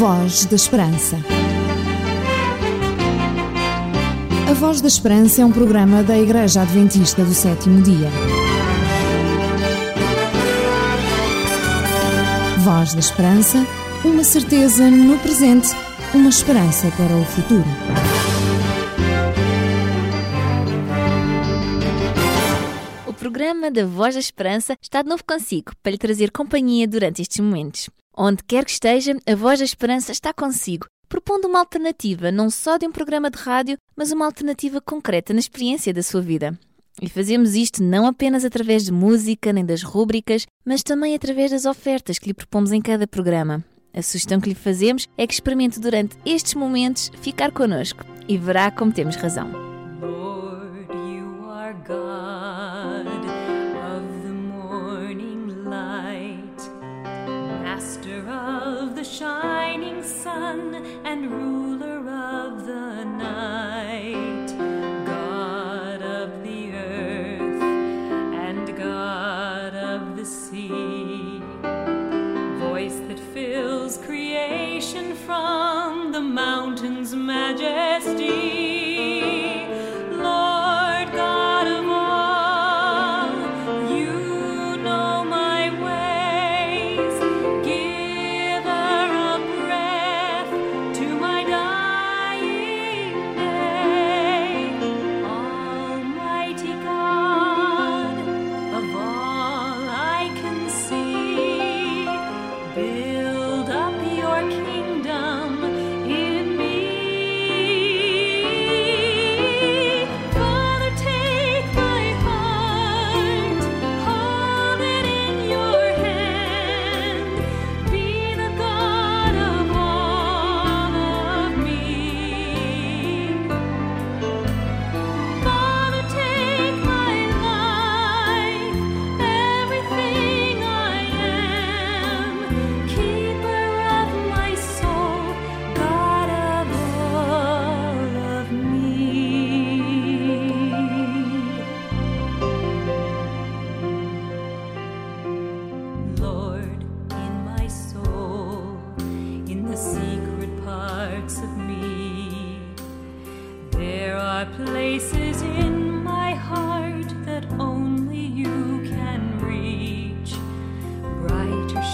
Voz da Esperança. A Voz da Esperança é um programa da Igreja Adventista do Sétimo Dia. Voz da Esperança, uma certeza no presente, uma esperança para o futuro. O programa da Voz da Esperança está de novo consigo para lhe trazer companhia durante estes momentos. Onde quer que esteja, a Voz da Esperança está consigo, propondo uma alternativa não só de um programa de rádio, mas uma alternativa concreta na experiência da sua vida. E fazemos isto não apenas através de música nem das rúbricas, mas também através das ofertas que lhe propomos em cada programa. A sugestão que lhe fazemos é que experimente durante estes momentos ficar connosco e verá como temos razão.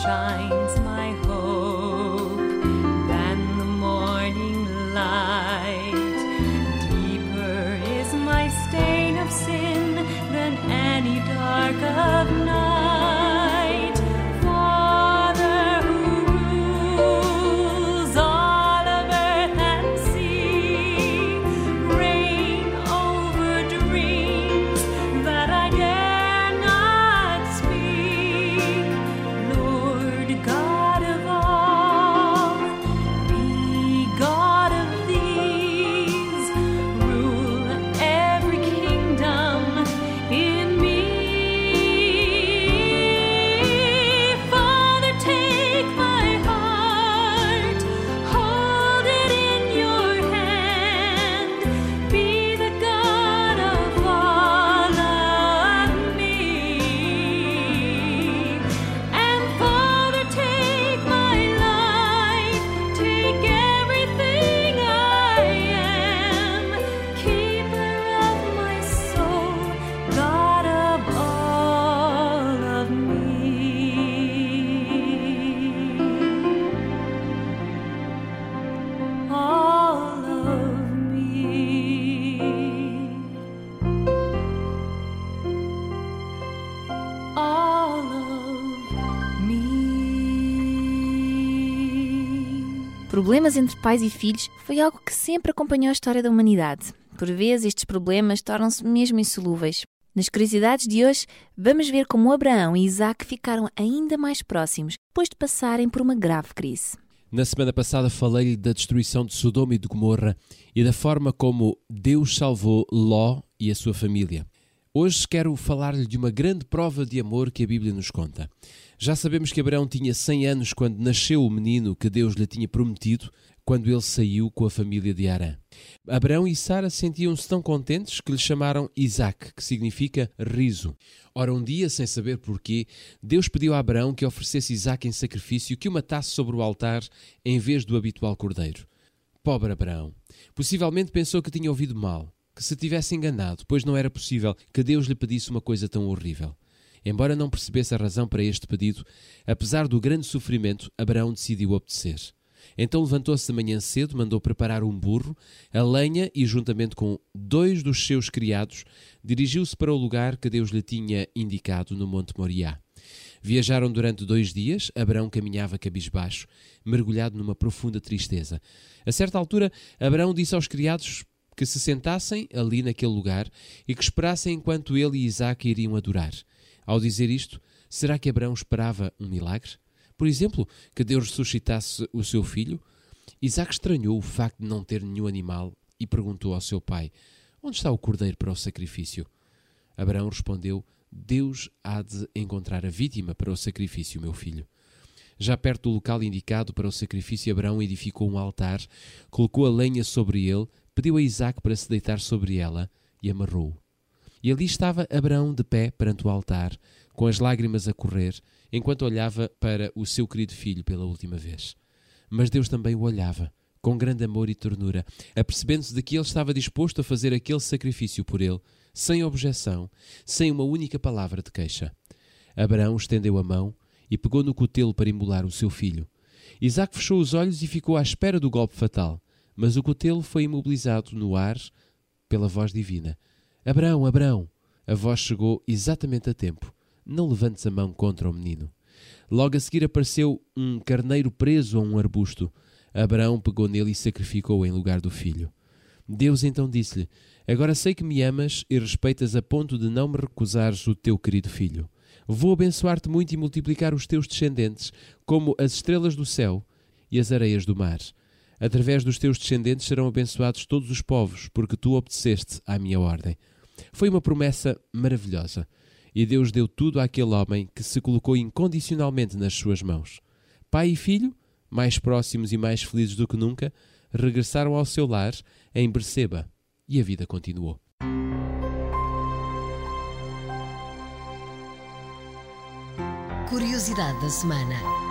shine. Problemas entre pais e filhos foi algo que sempre acompanhou a história da humanidade. Por vezes, estes problemas tornam-se mesmo insolúveis. Nas curiosidades de hoje, vamos ver como Abraão e Isaac ficaram ainda mais próximos depois de passarem por uma grave crise. Na semana passada falei-lhe da destruição de Sodoma e de Gomorra e da forma como Deus salvou Ló e a sua família. Hoje quero falar-lhe de uma grande prova de amor que a Bíblia nos conta. Já sabemos que Abraão tinha 100 anos quando nasceu o menino que Deus lhe tinha prometido, quando ele saiu com a família de Arã. Abraão e Sara sentiam-se tão contentes que lhe chamaram Isaac, que significa riso. Ora, um dia, sem saber porquê, Deus pediu a Abraão que oferecesse Isaac em sacrifício que o matasse sobre o altar em vez do habitual cordeiro. Pobre Abraão. Possivelmente pensou que tinha ouvido mal, que se tivesse enganado, pois não era possível que Deus lhe pedisse uma coisa tão horrível. Embora não percebesse a razão para este pedido, apesar do grande sofrimento, Abraão decidiu obedecer. Então levantou-se de manhã cedo, mandou preparar um burro, a lenha e, juntamente com dois dos seus criados, dirigiu-se para o lugar que Deus lhe tinha indicado no Monte Moriá. Viajaram durante dois dias, Abraão caminhava cabisbaixo, mergulhado numa profunda tristeza. A certa altura, Abraão disse aos criados que se sentassem ali naquele lugar e que esperassem enquanto ele e Isaac iriam adorar. Ao dizer isto, será que Abraão esperava um milagre? Por exemplo, que Deus ressuscitasse o seu filho? Isaac estranhou o facto de não ter nenhum animal e perguntou ao seu pai: Onde está o cordeiro para o sacrifício? Abraão respondeu: Deus há de encontrar a vítima para o sacrifício, meu filho. Já perto do local indicado para o sacrifício, Abraão edificou um altar, colocou a lenha sobre ele, pediu a Isaac para se deitar sobre ela e amarrou-o. E ali estava Abraão de pé perante o altar, com as lágrimas a correr, enquanto olhava para o seu querido filho pela última vez. Mas Deus também o olhava, com grande amor e ternura, apercebendo-se de que ele estava disposto a fazer aquele sacrifício por ele, sem objeção, sem uma única palavra de queixa. Abraão estendeu a mão e pegou no cutelo para imolar o seu filho. Isaac fechou os olhos e ficou à espera do golpe fatal, mas o cutelo foi imobilizado no ar pela voz divina. Abraão, Abraão! A voz chegou exatamente a tempo. Não levantes a mão contra o menino. Logo a seguir apareceu um carneiro preso a um arbusto. Abraão pegou nele e sacrificou em lugar do filho. Deus então disse-lhe: Agora sei que me amas e respeitas a ponto de não me recusares o teu querido filho. Vou abençoar-te muito e multiplicar os teus descendentes, como as estrelas do céu e as areias do mar. Através dos teus descendentes serão abençoados todos os povos, porque tu obedeceste à minha ordem. Foi uma promessa maravilhosa. E Deus deu tudo àquele homem que se colocou incondicionalmente nas suas mãos. Pai e filho, mais próximos e mais felizes do que nunca, regressaram ao seu lar em Berseba e a vida continuou. Curiosidade da semana.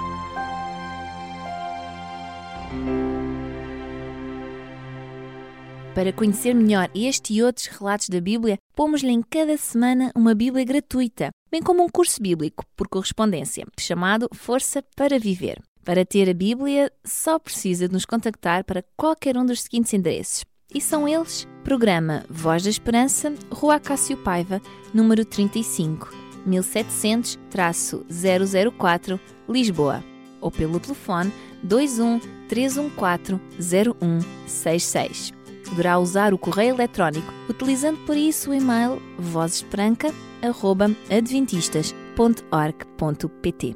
Para conhecer melhor este e outros relatos da Bíblia, pomos-lhe em cada semana uma Bíblia gratuita, bem como um curso bíblico por correspondência, chamado Força para Viver. Para ter a Bíblia, só precisa de nos contactar para qualquer um dos seguintes endereços. E são eles: Programa Voz da Esperança, Rua Cássio Paiva, número 35, 1700-004, Lisboa. Ou pelo telefone 21 314 0166 poderá usar o correio eletrónico, utilizando por isso o e-mail vozesbranca.adventistas.org.pt.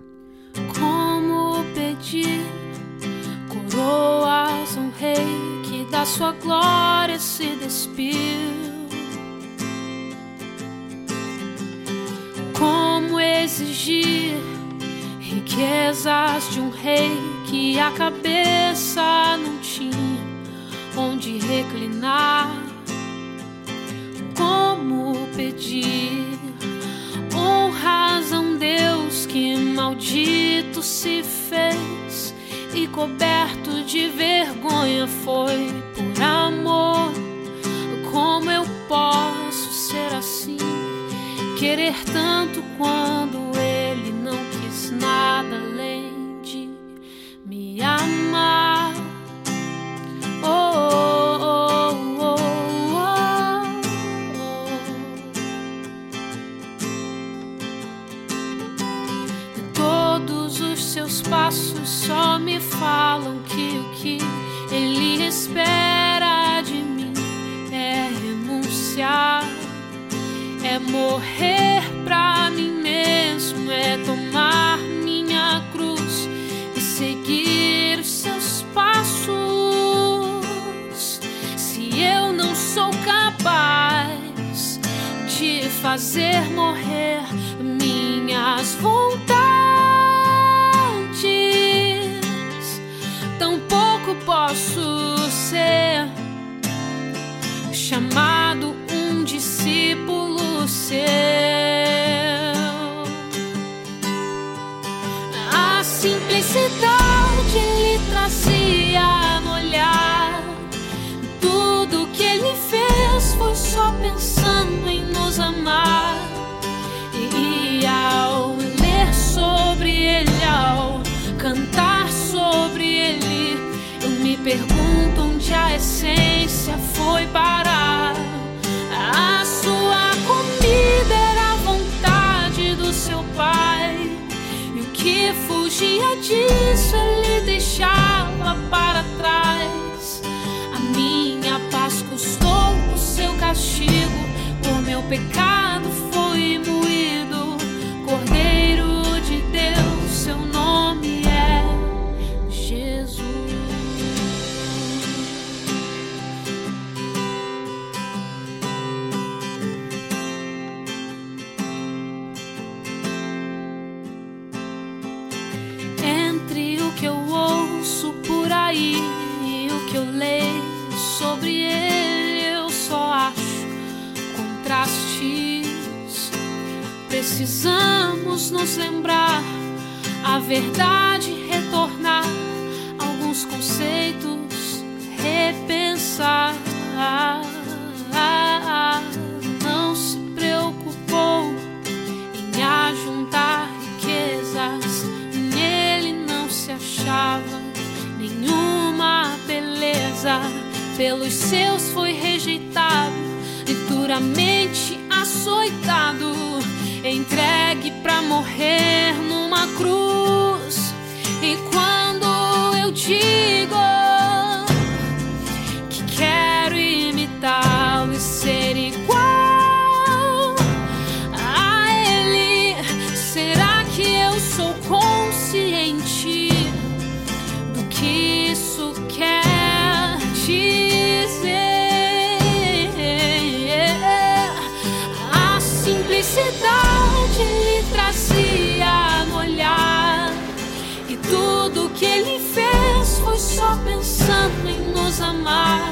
Como pedir coroas um rei que da sua glória se despiu? Como exigir riquezas de um rei que a cabeça não tinha onde reclinar? Como pedir honras a um Deus que maldito se fez e coberto de vergonha foi por amor? Como eu posso ser assim? Querer tanto quando ele não quis nada além passos só me falam que o que ele espera de mim é renunciar, é morrer pra mim mesmo, é tomar minha cruz e seguir os seus passos. Se eu não sou capaz de fazer morrer minhas vontades, posso ser chamado um discípulo seu. Pergunto onde a essência foi parar. A sua comida era a vontade do seu pai. E o que fugia disso ele deixava para trás. A minha paz custou o seu castigo. Por meu pecado Precisamos nos lembrar a verdade, retornar alguns conceitos, repensar. Não se preocupou em ajuntar riquezas. Nele não se achava nenhuma beleza. Pelos seus foi rejeitado e duramente açoitado, entregue para morrer numa cruz. E quando eu digo pensando em nos amar.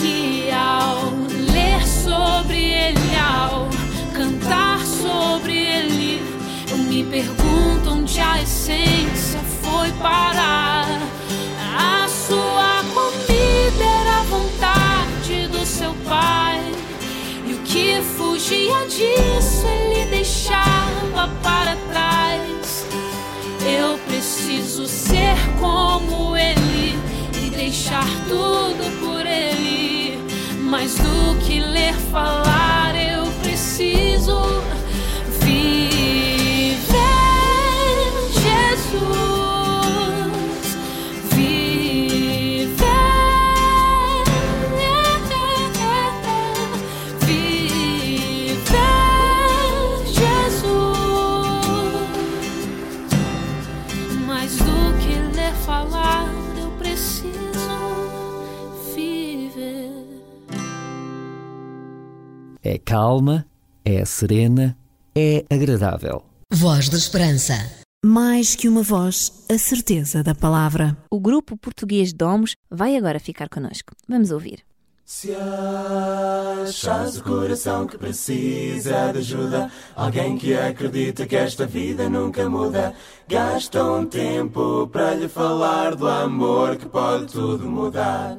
E ao ler sobre ele, ao cantar sobre ele, eu me pergunto onde a essência foi parar. A sua comida era a vontade do seu pai. E o que fugia disso ele deixava para trás. Preciso ser como ele e deixar tudo por ele. Mais do que ler falar, eu preciso calma, é serena, é agradável. Voz da Esperança. Mais que uma voz, a certeza da palavra. O grupo português Domos vai agora ficar connosco. Vamos ouvir. Se achas o coração que precisa de ajuda, alguém que acredita que esta vida nunca muda, gasta um tempo para lhe falar do amor que pode tudo mudar.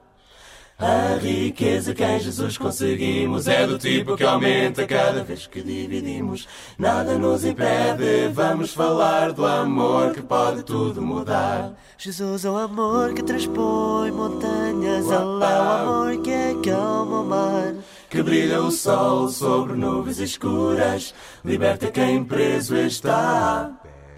A riqueza que em Jesus conseguimos é do tipo que aumenta cada vez que dividimos. Nada nos impede, vamos falar do amor que pode tudo mudar. Jesus é o amor que transpõe montanhas, Ele é o amor que acalma o mar. que brilha o sol sobre nuvens escuras, liberta quem preso está.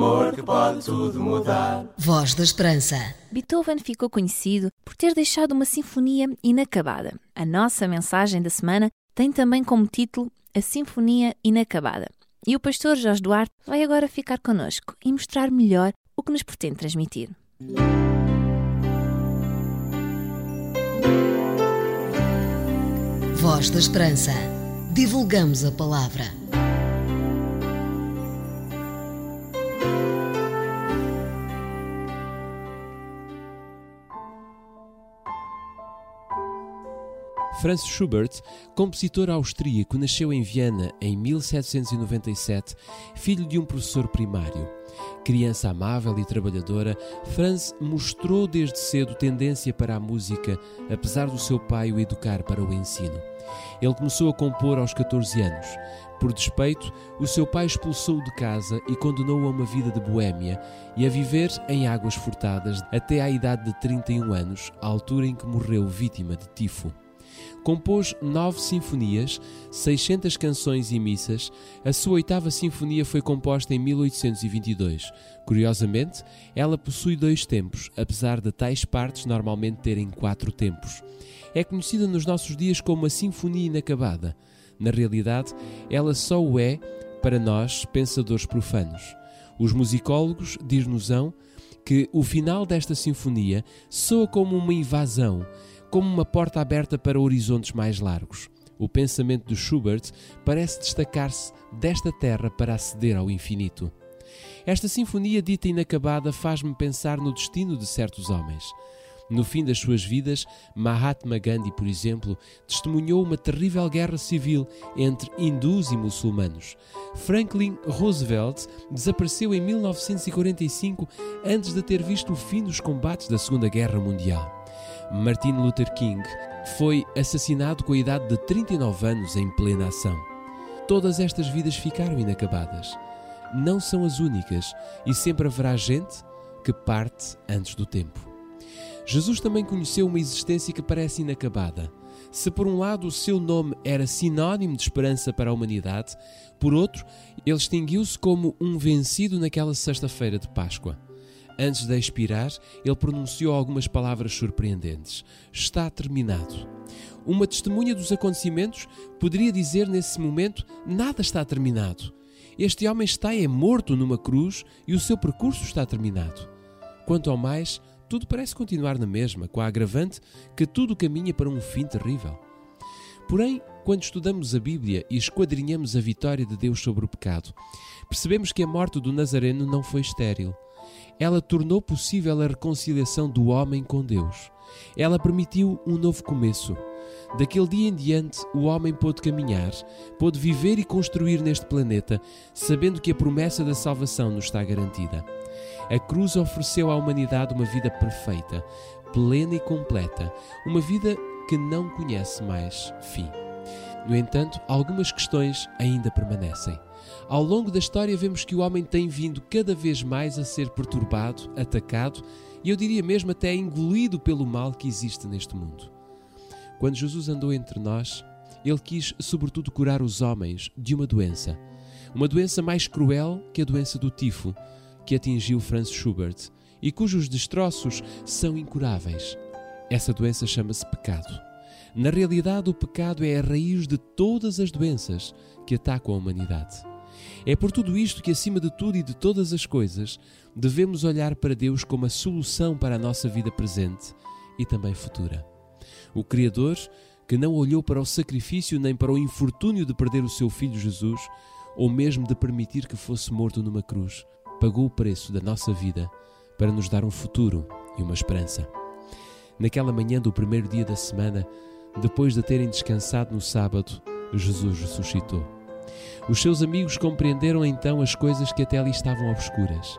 amor que pode tudo mudar. Voz da Esperança. Beethoven ficou conhecido por ter deixado uma sinfonia inacabada. A nossa mensagem da semana tem também como título A Sinfonia Inacabada. E o pastor Jorge Duarte vai agora ficar connosco e mostrar melhor o que nos pretende transmitir. Voz da Esperança. Divulgamos a palavra. Franz Schubert, compositor austríaco, nasceu em Viena em 1797, filho de um professor primário. Criança amável e trabalhadora, Franz mostrou desde cedo tendência para a música, apesar do seu pai o educar para o ensino. Ele começou a compor aos 14 anos. Por despeito, o seu pai expulsou-o de casa e condenou-o a uma vida de boêmia e a viver em águas furtadas até à idade de 31 anos, altura em que morreu vítima de tifo. Compôs nove sinfonias, 600 canções e missas. A sua oitava sinfonia foi composta em 1822. Curiosamente, ela possui dois tempos, apesar de tais partes normalmente terem quatro tempos. É conhecida nos nossos dias como a Sinfonia Inacabada. Na realidade, ela só o é para nós, pensadores profanos. Os musicólogos diz-nos-ão que o final desta sinfonia soa como uma invasão, como uma porta aberta para horizontes mais largos. O pensamento de Schubert parece destacar-se desta terra para aceder ao infinito. Esta sinfonia dita inacabada faz-me pensar no destino de certos homens. No fim das suas vidas, Mahatma Gandhi, por exemplo, testemunhou uma terrível guerra civil entre hindus e muçulmanos. Franklin Roosevelt desapareceu em 1945 antes de ter visto o fim dos combates da Segunda Guerra Mundial. Martin Luther King foi assassinado com a idade de 39 anos em plena ação. Todas estas vidas ficaram inacabadas. Não são as únicas e sempre haverá gente que parte antes do tempo. Jesus também conheceu uma existência que parece inacabada. Se por um lado o seu nome era sinónimo de esperança para a humanidade, por outro, ele extinguiu-se como um vencido naquela sexta-feira de Páscoa. Antes de expirar, ele pronunciou algumas palavras surpreendentes: Está terminado. Uma testemunha dos acontecimentos poderia dizer nesse momento: Nada está terminado. Este homem está é morto numa cruz e o seu percurso está terminado. Quanto ao mais, tudo parece continuar na mesma, com a agravante que tudo caminha para um fim terrível. Porém, quando estudamos a Bíblia e esquadrinhamos a vitória de Deus sobre o pecado, percebemos que a morte do Nazareno não foi estéril ela tornou possível a reconciliação do homem com Deus. Ela permitiu um novo começo. Daquele dia em diante, o homem pôde caminhar, pôde viver e construir neste planeta, sabendo que a promessa da salvação nos está garantida. A cruz ofereceu à humanidade uma vida perfeita, plena e completa, uma vida que não conhece mais fim. No entanto, algumas questões ainda permanecem. Ao longo da história, vemos que o homem tem vindo cada vez mais a ser perturbado, atacado e eu diria mesmo até engolido pelo mal que existe neste mundo. Quando Jesus andou entre nós, ele quis, sobretudo, curar os homens de uma doença. Uma doença mais cruel que a doença do tifo, que atingiu Franz Schubert e cujos destroços são incuráveis. Essa doença chama-se pecado. Na realidade, o pecado é a raiz de todas as doenças que atacam a humanidade. É por tudo isto que, acima de tudo e de todas as coisas, devemos olhar para Deus como a solução para a nossa vida presente e também futura. O Criador, que não olhou para o sacrifício nem para o infortúnio de perder o seu filho Jesus, ou mesmo de permitir que fosse morto numa cruz, pagou o preço da nossa vida para nos dar um futuro e uma esperança. Naquela manhã do primeiro dia da semana, depois de terem descansado no sábado, Jesus ressuscitou. Os seus amigos compreenderam então as coisas que até ali estavam obscuras.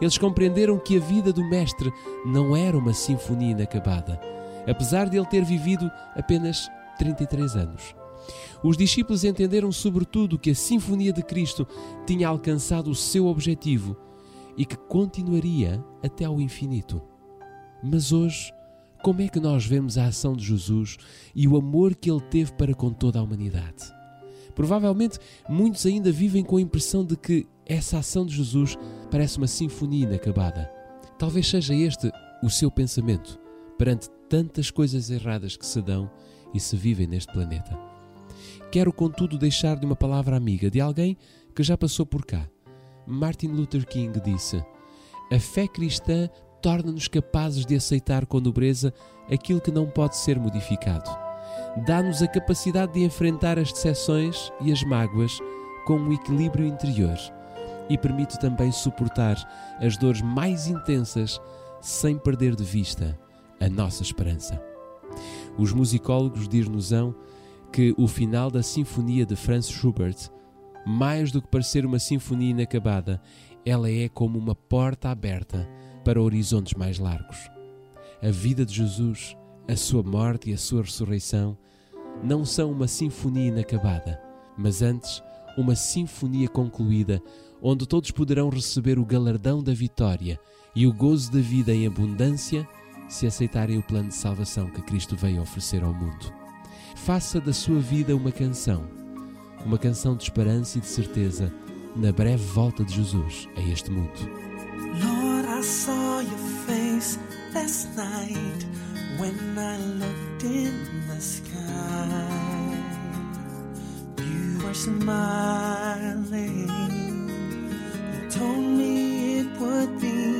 Eles compreenderam que a vida do Mestre não era uma sinfonia inacabada, apesar de ele ter vivido apenas 33 anos. Os discípulos entenderam sobretudo que a Sinfonia de Cristo tinha alcançado o seu objetivo e que continuaria até ao infinito. Mas hoje, como é que nós vemos a ação de Jesus e o amor que ele teve para com toda a humanidade? Provavelmente muitos ainda vivem com a impressão de que essa ação de Jesus parece uma sinfonia inacabada. Talvez seja este o seu pensamento perante tantas coisas erradas que se dão e se vivem neste planeta. Quero, contudo, deixar de uma palavra amiga de alguém que já passou por cá. Martin Luther King disse: A fé cristã torna-nos capazes de aceitar com nobreza aquilo que não pode ser modificado. Dá-nos a capacidade de enfrentar as decepções e as mágoas com um equilíbrio interior e permite também suportar as dores mais intensas sem perder de vista a nossa esperança. Os musicólogos dir-nos-ão que o final da Sinfonia de Franz Schubert, mais do que parecer uma sinfonia inacabada, ela é como uma porta aberta para horizontes mais largos. A vida de Jesus, a sua morte e a sua ressurreição não são uma sinfonia inacabada, mas antes uma sinfonia concluída, onde todos poderão receber o galardão da vitória e o gozo da vida em abundância se aceitarem o plano de salvação que Cristo veio oferecer ao mundo faça da sua vida uma canção, uma canção de esperança e de certeza na breve volta de Jesus a este mundo. Lord, I saw your face last night when I looked in the sky. You were smiling. You told me it would be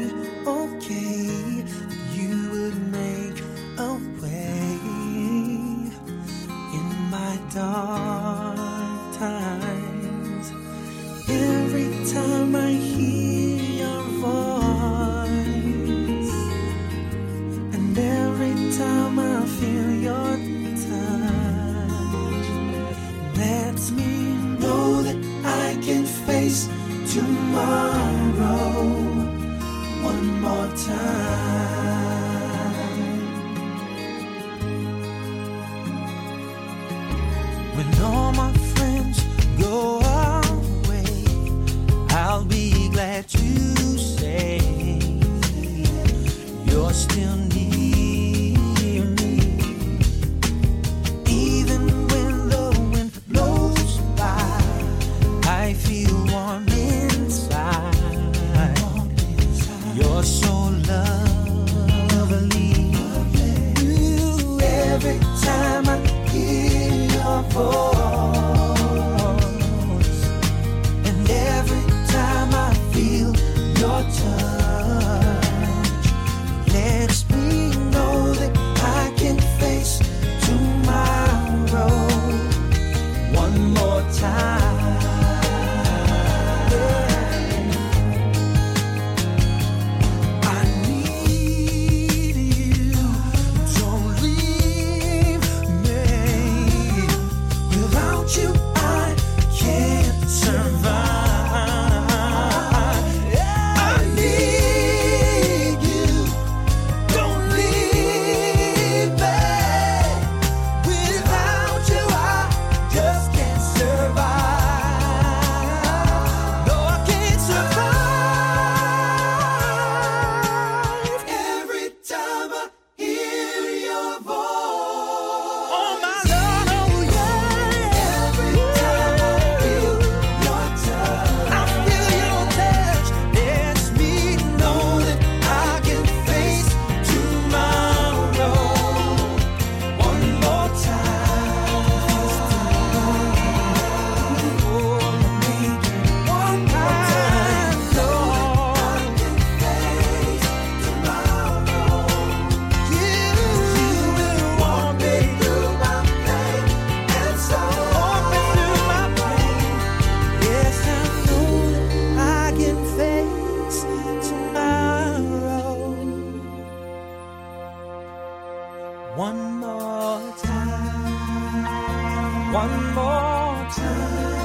One more time.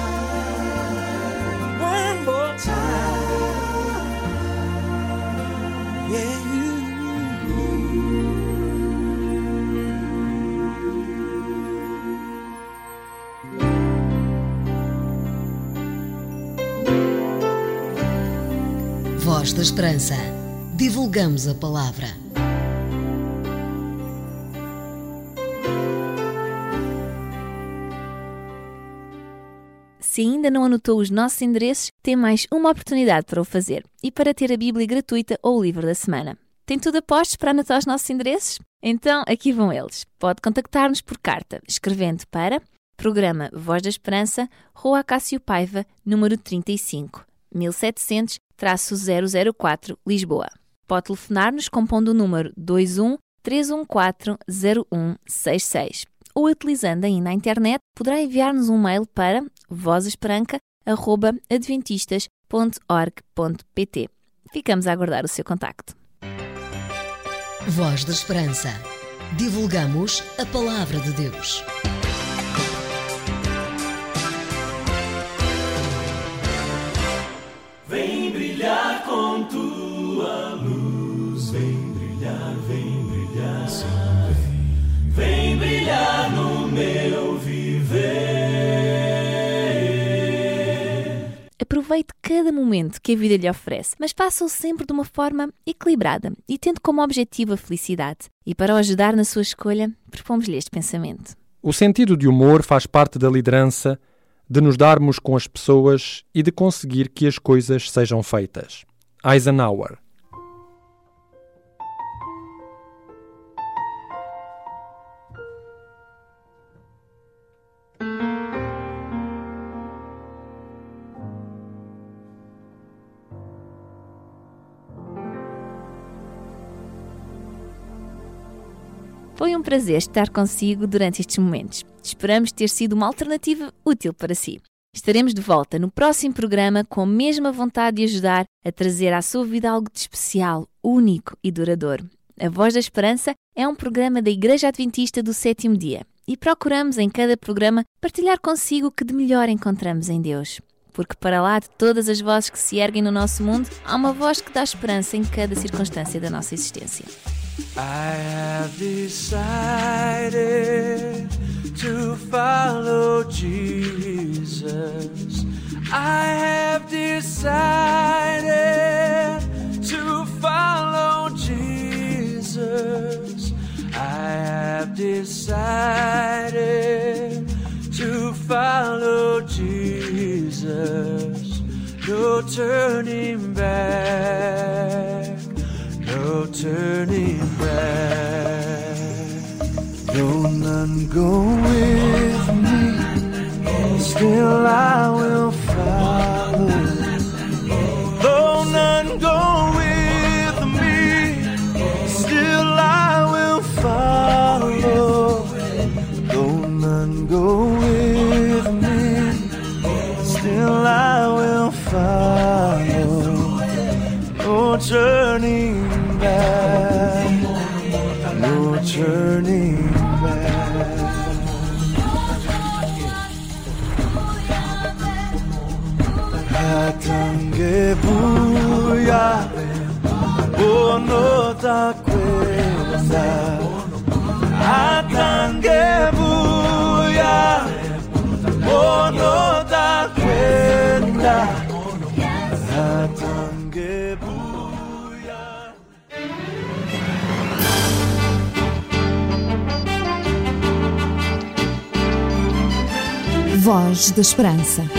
One more time. Yeah. Voz da Esperança. Divulgamos a palavra. Se ainda não anotou os nossos endereços, tem mais uma oportunidade para o fazer e para ter a Bíblia gratuita ou o livro da semana. Tem tudo a postos para anotar os nossos endereços? Então, aqui vão eles. Pode contactar-nos por carta, escrevendo para Programa Voz da Esperança, Rua Cássio Paiva, número 35, 1700-004, Lisboa. Pode telefonar-nos compondo o número 21 314 0166 ou utilizando ainda a internet, poderá enviar-nos um mail para vozesperanca.adventistas.org.pt. Ficamos a aguardar o seu contacto. Voz da Esperança. Divulgamos a palavra de Deus. Vem brilhar com tua luz, no meu viver. Aproveite cada momento que a vida lhe oferece, mas faça-o sempre de uma forma equilibrada e tendo como objetivo a felicidade. E para o ajudar na sua escolha, propomos-lhe este pensamento. O sentido de humor faz parte da liderança, de nos darmos com as pessoas e de conseguir que as coisas sejam feitas. Eisenhower. Um prazer estar consigo durante estes momentos. Esperamos ter sido uma alternativa útil para si. Estaremos de volta no próximo programa com a mesma vontade de ajudar a trazer à sua vida algo de especial, único e duradouro. A Voz da Esperança é um programa da Igreja Adventista do Sétimo Dia e procuramos em cada programa partilhar consigo o que de melhor encontramos em Deus. Porque para lá de todas as vozes que se erguem no nosso mundo, há uma voz que dá esperança em cada circunstância da nossa existência. I have decided to follow Jesus. I have decided to follow Jesus. I have decided to follow Jesus. No turning back no turning None go with me, still I will follow. Though none go with me, still I will follow. Though none go with me, still I will follow. No turning bono da kwenda. Hatange buya, bono da kwenda. Hatange buya. Voz da Esperança.